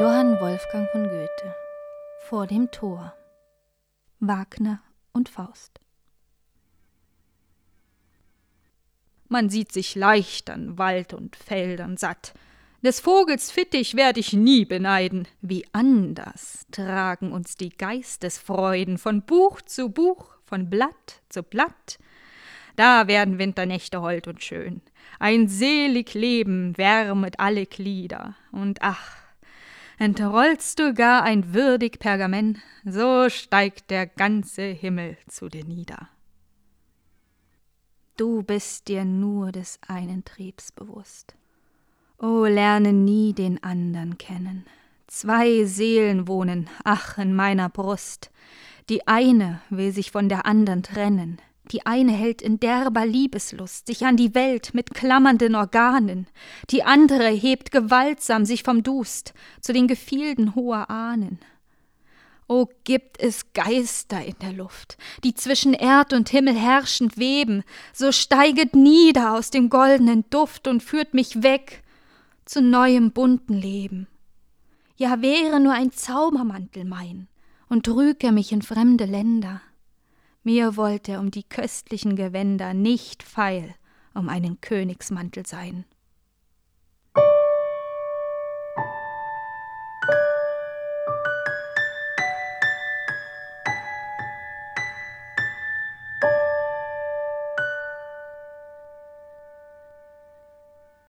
Wolfgang von Goethe Vor dem Tor Wagner und Faust Man sieht sich leicht an Wald und Feldern satt. Des Vogels Fittich werd ich nie beneiden. Wie anders tragen uns die Geistesfreuden von Buch zu Buch, von Blatt zu Blatt. Da werden Winternächte hold und schön. Ein selig Leben wärmet alle Glieder. Und ach, entrollst du gar ein würdig Pergament, so steigt der ganze Himmel zu dir nieder. Du bist dir nur des einen Triebs bewusst. O lerne nie den andern kennen. Zwei Seelen wohnen, ach, in meiner Brust. Die eine will sich von der andern trennen. Die eine hält in derber Liebeslust sich an die Welt mit klammernden Organen. Die andere hebt gewaltsam sich vom Dust zu den Gefilden hoher Ahnen. O gibt es Geister in der Luft, die zwischen Erd und Himmel herrschend weben, so steiget nieder aus dem goldenen Duft und führt mich weg zu neuem bunten Leben. Ja, wäre nur ein Zaubermantel mein und trüg er mich in fremde Länder, mir wollt er um die köstlichen Gewänder nicht feil um einen Königsmantel sein.